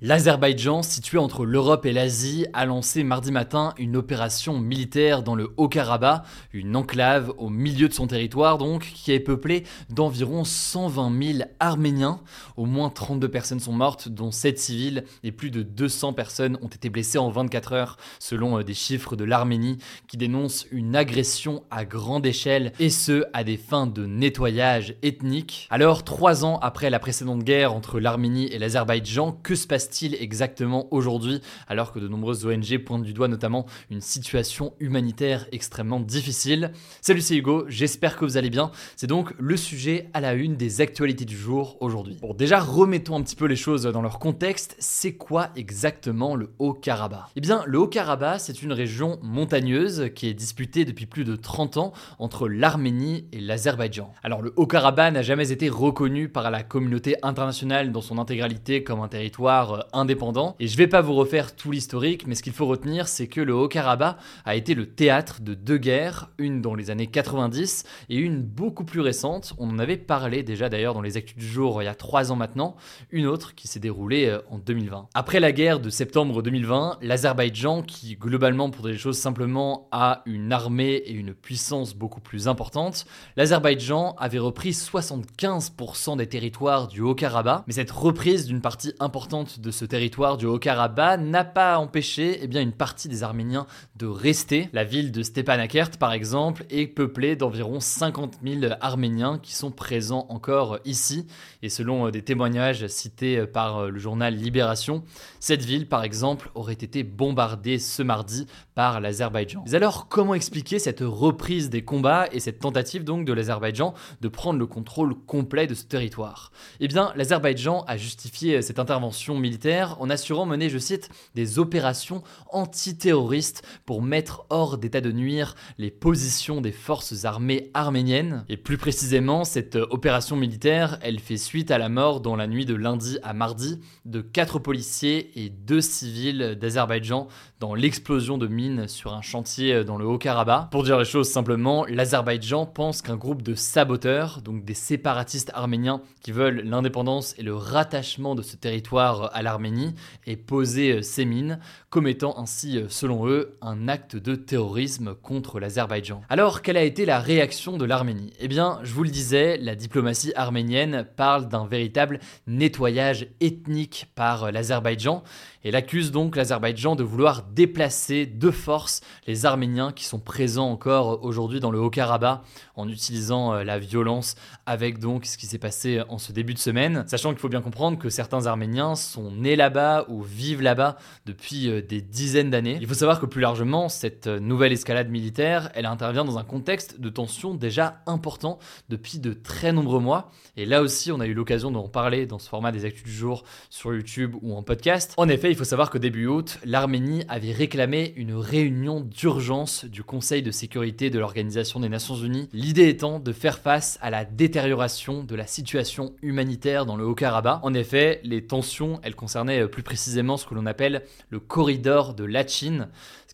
L'Azerbaïdjan, situé entre l'Europe et l'Asie, a lancé mardi matin une opération militaire dans le Haut-Karabakh, une enclave au milieu de son territoire donc, qui est peuplée d'environ 120 000 Arméniens. Au moins 32 personnes sont mortes, dont 7 civils, et plus de 200 personnes ont été blessées en 24 heures, selon euh, des chiffres de l'Arménie, qui dénoncent une agression à grande échelle, et ce, à des fins de nettoyage ethnique. Alors, trois ans après la précédente guerre entre l'Arménie et l'Azerbaïdjan, que se passe t exactement aujourd'hui, alors que de nombreuses ONG pointent du doigt notamment une situation humanitaire extrêmement difficile Salut, c'est Hugo, j'espère que vous allez bien. C'est donc le sujet à la une des actualités du jour aujourd'hui. Bon, déjà, remettons un petit peu les choses dans leur contexte. C'est quoi exactement le Haut-Karabakh? Eh bien, le Haut-Karabakh, c'est une région montagneuse qui est disputée depuis plus de 30 ans entre l'Arménie et l'Azerbaïdjan. Alors, le Haut-Karabakh n'a jamais été reconnu par la communauté internationale dans son intégralité comme un territoire euh, indépendant. Et je vais pas vous refaire tout l'historique, mais ce qu'il faut retenir, c'est que le Haut-Karabakh a été le théâtre de deux guerres, une dans les années 90 et une beaucoup plus récente. On en avait parlé déjà d'ailleurs dans les actus du jour il y a trois ans maintenant, une autre qui s'est déroulée euh, en 2020. Après la guerre de septembre 2020, l'Azerbaïdjan, qui globalement pour des choses simplement a une armée et une puissance beaucoup plus importante, l'Azerbaïdjan avait repris 75% des territoires du Haut-Karabakh, mais cette reprise d'une partie importante de ce territoire du Haut-Karabakh n'a pas empêché eh bien, une partie des Arméniens de rester. La ville de Stepanakert, par exemple, est peuplée d'environ 50 000 Arméniens qui sont présents encore ici. Et selon euh, des témoignages cités euh, par euh, le journal Libération, cette ville, par exemple, aurait été bombardée ce mardi par l'Azerbaïdjan. Mais alors, comment expliquer cette reprise des combats et cette tentative donc de l'Azerbaïdjan de prendre le contrôle complet de ce territoire? Eh bien, l'Azerbaïdjan a justifié cette intervention militaire en assurant mener, je cite, des opérations antiterroristes pour mettre hors d'état de nuire les positions des forces armées arméniennes. Et plus précisément, cette opération militaire, elle fait suite à la mort dans la nuit de lundi à mardi de quatre policiers et deux civils d'Azerbaïdjan dans l'explosion de mines sur un chantier dans le Haut-Karabakh. Pour dire les choses simplement, l'Azerbaïdjan pense qu'un groupe de saboteurs, donc des séparatistes arméniens qui veulent l'indépendance et le rattachement de ce territoire à l'Arménie et poser euh, ces mines, commettant ainsi, euh, selon eux, un acte de terrorisme contre l'Azerbaïdjan. Alors, quelle a été la réaction de l'Arménie? Eh bien, je vous le disais, la diplomatie arménienne parle d'un véritable nettoyage ethnique par euh, l'Azerbaïdjan elle accuse donc l'Azerbaïdjan de vouloir déplacer de force les Arméniens qui sont présents encore aujourd'hui dans le Haut-Karabakh en utilisant la violence avec donc ce qui s'est passé en ce début de semaine, sachant qu'il faut bien comprendre que certains Arméniens sont nés là-bas ou vivent là-bas depuis euh, des dizaines d'années. Il faut savoir que plus largement, cette euh, nouvelle escalade militaire, elle intervient dans un contexte de tension déjà important depuis de très nombreux mois, et là aussi on a eu l'occasion d'en parler dans ce format des actus du jour sur YouTube ou en podcast. En effet, il faut savoir que début août, l'Arménie avait réclamé une réunion d'urgence du Conseil de sécurité de l'Organisation des Nations Unies, l'idée étant de faire face à la détérioration de la situation humanitaire dans le Haut-Karabakh. En effet, les tensions, elles concernaient plus précisément ce que l'on appelle le corridor de Lachin,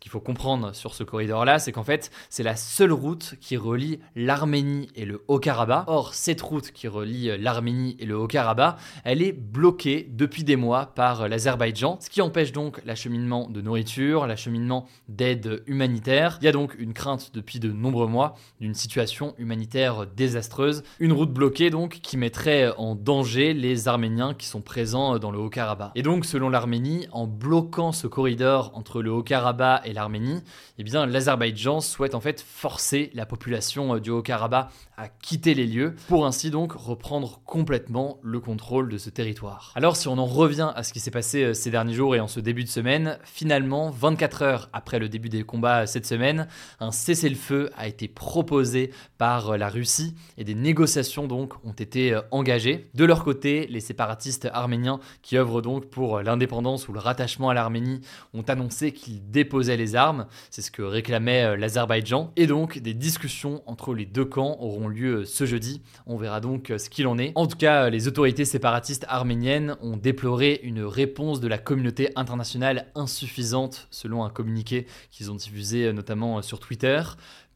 qu'il faut comprendre sur ce corridor-là, c'est qu'en fait, c'est la seule route qui relie l'Arménie et le Haut-Karabakh. Or, cette route qui relie l'Arménie et le Haut-Karabakh, elle est bloquée depuis des mois par l'Azerbaïdjan, ce qui empêche donc l'acheminement de nourriture, l'acheminement d'aide humanitaire. Il y a donc une crainte depuis de nombreux mois d'une situation humanitaire désastreuse, une route bloquée donc qui mettrait en danger les Arméniens qui sont présents dans le Haut-Karabakh. Et donc, selon l'Arménie, en bloquant ce corridor entre le Haut-Karabakh et l'Arménie, eh bien l'Azerbaïdjan souhaite en fait forcer la population du Haut-Karabakh à quitter les lieux pour ainsi donc reprendre complètement le contrôle de ce territoire. Alors si on en revient à ce qui s'est passé ces derniers jours et en ce début de semaine, finalement 24 heures après le début des combats cette semaine, un cessez-le-feu a été proposé par la Russie et des négociations donc ont été engagées. De leur côté, les séparatistes arméniens qui œuvrent donc pour l'indépendance ou le rattachement à l'Arménie ont annoncé qu'ils déposaient les armes, c'est ce que réclamait euh, l'Azerbaïdjan, et donc des discussions entre les deux camps auront lieu euh, ce jeudi. On verra donc euh, ce qu'il en est. En tout cas, les autorités séparatistes arméniennes ont déploré une réponse de la communauté internationale insuffisante, selon un communiqué qu'ils ont diffusé notamment sur Twitter.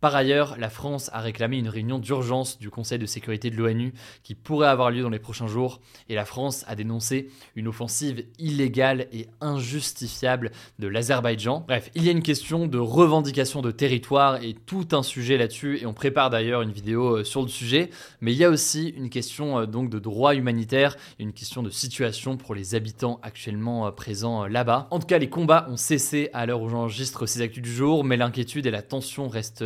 Par ailleurs, la France a réclamé une réunion d'urgence du Conseil de sécurité de l'ONU qui pourrait avoir lieu dans les prochains jours et la France a dénoncé une offensive illégale et injustifiable de l'Azerbaïdjan. Bref, il y a une question de revendication de territoire et tout un sujet là-dessus et on prépare d'ailleurs une vidéo euh, sur le sujet, mais il y a aussi une question euh, donc de droit humanitaire une question de situation pour les habitants actuellement euh, présents là-bas. En tout cas, les combats ont cessé à l'heure où j'enregistre ces actus du jour, mais l'inquiétude et la tension restent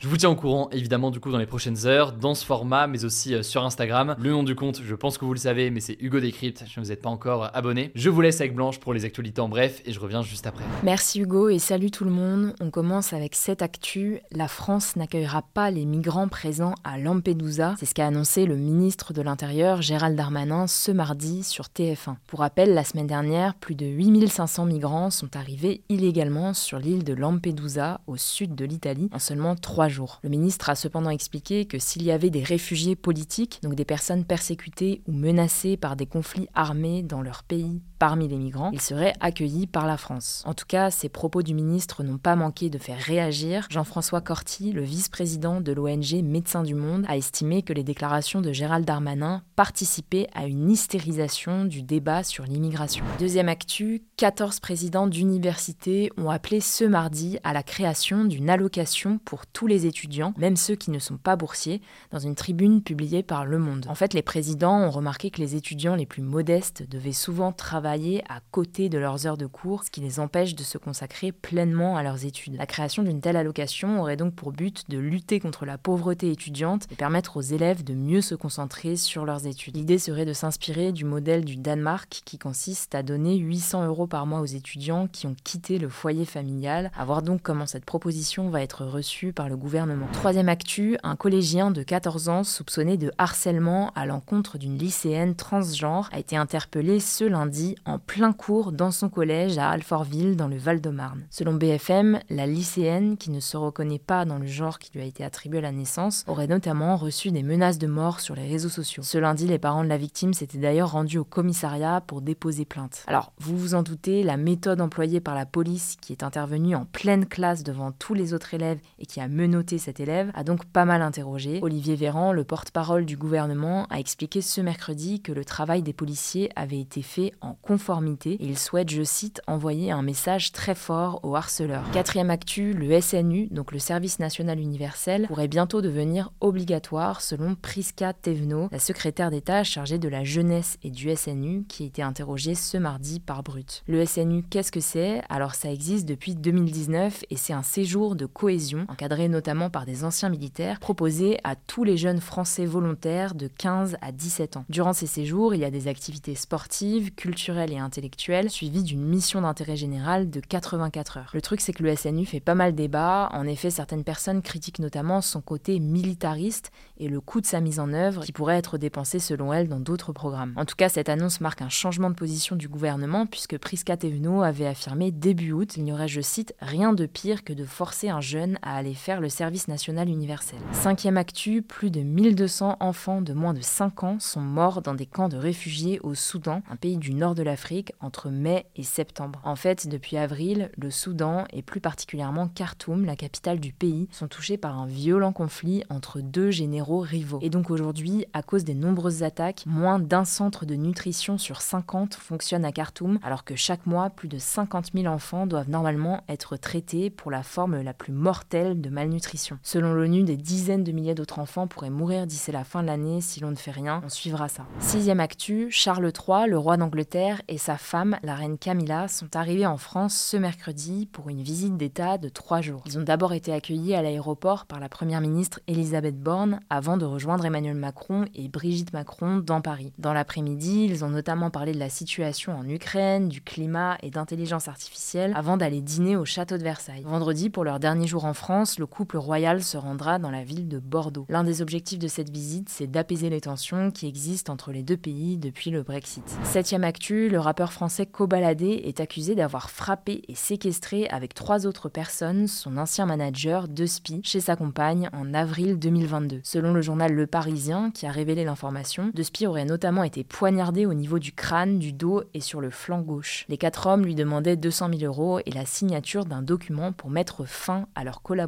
Je vous tiens au courant évidemment du coup dans les prochaines heures, dans ce format, mais aussi euh, sur Instagram. Le nom du compte, je pense que vous le savez, mais c'est Hugo Décrypte, si vous n'êtes pas encore euh, abonné. Je vous laisse avec Blanche pour les actualités en bref et je reviens juste après. Merci Hugo et salut tout le monde. On commence avec cette actu. La France n'accueillera pas les migrants présents à Lampedusa. C'est ce qu'a annoncé le ministre de l'Intérieur Gérald Darmanin ce mardi sur TF1. Pour rappel, la semaine dernière, plus de 8500 migrants sont arrivés illégalement sur l'île de Lampedusa au sud de l'Italie en trois jours. Le ministre a cependant expliqué que s'il y avait des réfugiés politiques, donc des personnes persécutées ou menacées par des conflits armés dans leur pays parmi les migrants, ils seraient accueillis par la France. En tout cas, ces propos du ministre n'ont pas manqué de faire réagir. Jean-François Corty, le vice-président de l'ONG Médecins du Monde, a estimé que les déclarations de Gérald Darmanin participaient à une hystérisation du débat sur l'immigration. Deuxième actu, 14 présidents d'universités ont appelé ce mardi à la création d'une allocation pour tous les étudiants, même ceux qui ne sont pas boursiers, dans une tribune publiée par Le Monde. En fait, les présidents ont remarqué que les étudiants les plus modestes devaient souvent travailler à côté de leurs heures de cours, ce qui les empêche de se consacrer pleinement à leurs études. La création d'une telle allocation aurait donc pour but de lutter contre la pauvreté étudiante et permettre aux élèves de mieux se concentrer sur leurs études. L'idée serait de s'inspirer du modèle du Danemark qui consiste à donner 800 euros par mois aux étudiants qui ont quitté le foyer familial, à voir donc comment cette proposition va être reçue par le gouvernement. Troisième actu, un collégien de 14 ans soupçonné de harcèlement à l'encontre d'une lycéenne transgenre a été interpellé ce lundi en plein cours dans son collège à Alfortville dans le Val-de-Marne. Selon BFM, la lycéenne, qui ne se reconnaît pas dans le genre qui lui a été attribué à la naissance, aurait notamment reçu des menaces de mort sur les réseaux sociaux. Ce lundi, les parents de la victime s'étaient d'ailleurs rendus au commissariat pour déposer plainte. Alors, vous vous en doutez, la méthode employée par la police qui est intervenue en pleine classe devant tous les autres élèves et qui a menotté cet élève a donc pas mal interrogé. Olivier Véran, le porte-parole du gouvernement, a expliqué ce mercredi que le travail des policiers avait été fait en conformité et il souhaite, je cite, envoyer un message très fort aux harceleurs. Quatrième actu, le SNU, donc le Service national universel, pourrait bientôt devenir obligatoire selon Priska Tevno, la secrétaire d'État chargée de la jeunesse et du SNU, qui a été interrogée ce mardi par Brut. Le SNU, qu'est-ce que c'est? Alors ça existe depuis 2019 et c'est un séjour de cohésion, encadré notamment par des anciens militaires, proposé à tous les jeunes Français volontaires de 15 à 17 ans. Durant ces séjours, il y a des activités sportives, culturelles, et intellectuelle, suivi d'une mission d'intérêt général de 84 heures. Le truc, c'est que le SNU fait pas mal débat. En effet, certaines personnes critiquent notamment son côté militariste et le coût de sa mise en œuvre qui pourrait être dépensé selon elles dans d'autres programmes. En tout cas, cette annonce marque un changement de position du gouvernement puisque Prisca Thévenot avait affirmé début août qu'il n'y aurait, je cite, rien de pire que de forcer un jeune à aller faire le service national universel. Cinquième actu, plus de 1200 enfants de moins de 5 ans sont morts dans des camps de réfugiés au Soudan, un pays du nord de l'Afrique entre mai et septembre. En fait, depuis avril, le Soudan et plus particulièrement Khartoum, la capitale du pays, sont touchés par un violent conflit entre deux généraux rivaux. Et donc aujourd'hui, à cause des nombreuses attaques, moins d'un centre de nutrition sur 50 fonctionne à Khartoum, alors que chaque mois, plus de 50 000 enfants doivent normalement être traités pour la forme la plus mortelle de malnutrition. Selon l'ONU, des dizaines de milliers d'autres enfants pourraient mourir d'ici la fin de l'année si l'on ne fait rien. On suivra ça. Sixième actu, Charles III, le roi d'Angleterre, et sa femme, la reine Camilla, sont arrivés en France ce mercredi pour une visite d'État de trois jours. Ils ont d'abord été accueillis à l'aéroport par la première ministre Elisabeth Borne avant de rejoindre Emmanuel Macron et Brigitte Macron dans Paris. Dans l'après-midi, ils ont notamment parlé de la situation en Ukraine, du climat et d'intelligence artificielle avant d'aller dîner au château de Versailles. Vendredi, pour leur dernier jour en France, le couple royal se rendra dans la ville de Bordeaux. L'un des objectifs de cette visite, c'est d'apaiser les tensions qui existent entre les deux pays depuis le Brexit. Septième actu, le rappeur français Kobalade est accusé d'avoir frappé et séquestré avec trois autres personnes son ancien manager Despi chez sa compagne en avril 2022. Selon le journal Le Parisien, qui a révélé l'information, Despi aurait notamment été poignardé au niveau du crâne, du dos et sur le flanc gauche. Les quatre hommes lui demandaient 200 000 euros et la signature d'un document pour mettre fin à leur collaboration.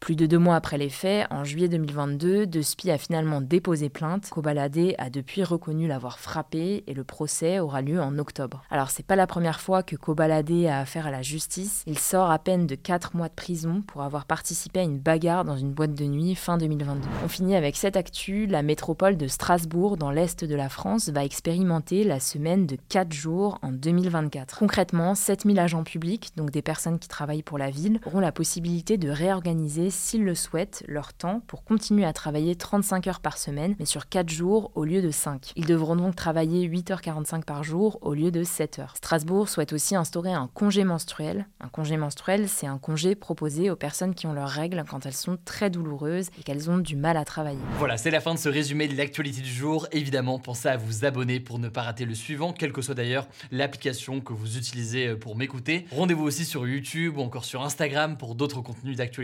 Plus de deux mois après les faits, en juillet 2022, Despi a finalement déposé plainte. Kobalade a depuis reconnu l'avoir frappé et le procès aura lieu en octobre. Alors c'est pas la première fois que Kobalade a affaire à la justice. Il sort à peine de 4 mois de prison pour avoir participé à une bagarre dans une boîte de nuit fin 2022. On finit avec cette actu, la métropole de Strasbourg dans l'est de la France va expérimenter la semaine de 4 jours en 2024. Concrètement, 7000 agents publics, donc des personnes qui travaillent pour la ville, auront la possibilité de réorganiser s'ils le souhaitent leur temps pour continuer à travailler 35 heures par semaine mais sur 4 jours au lieu de 5. Ils devront donc travailler 8h45 par jour au lieu de 7 heures. Strasbourg souhaite aussi instaurer un congé menstruel. Un congé menstruel, c'est un congé proposé aux personnes qui ont leurs règles quand elles sont très douloureuses et qu'elles ont du mal à travailler. Voilà, c'est la fin de ce résumé de l'actualité du jour. Évidemment, pensez à vous abonner pour ne pas rater le suivant, quelle que soit d'ailleurs l'application que vous utilisez pour m'écouter. Rendez-vous aussi sur YouTube ou encore sur Instagram pour d'autres contenus d'actualité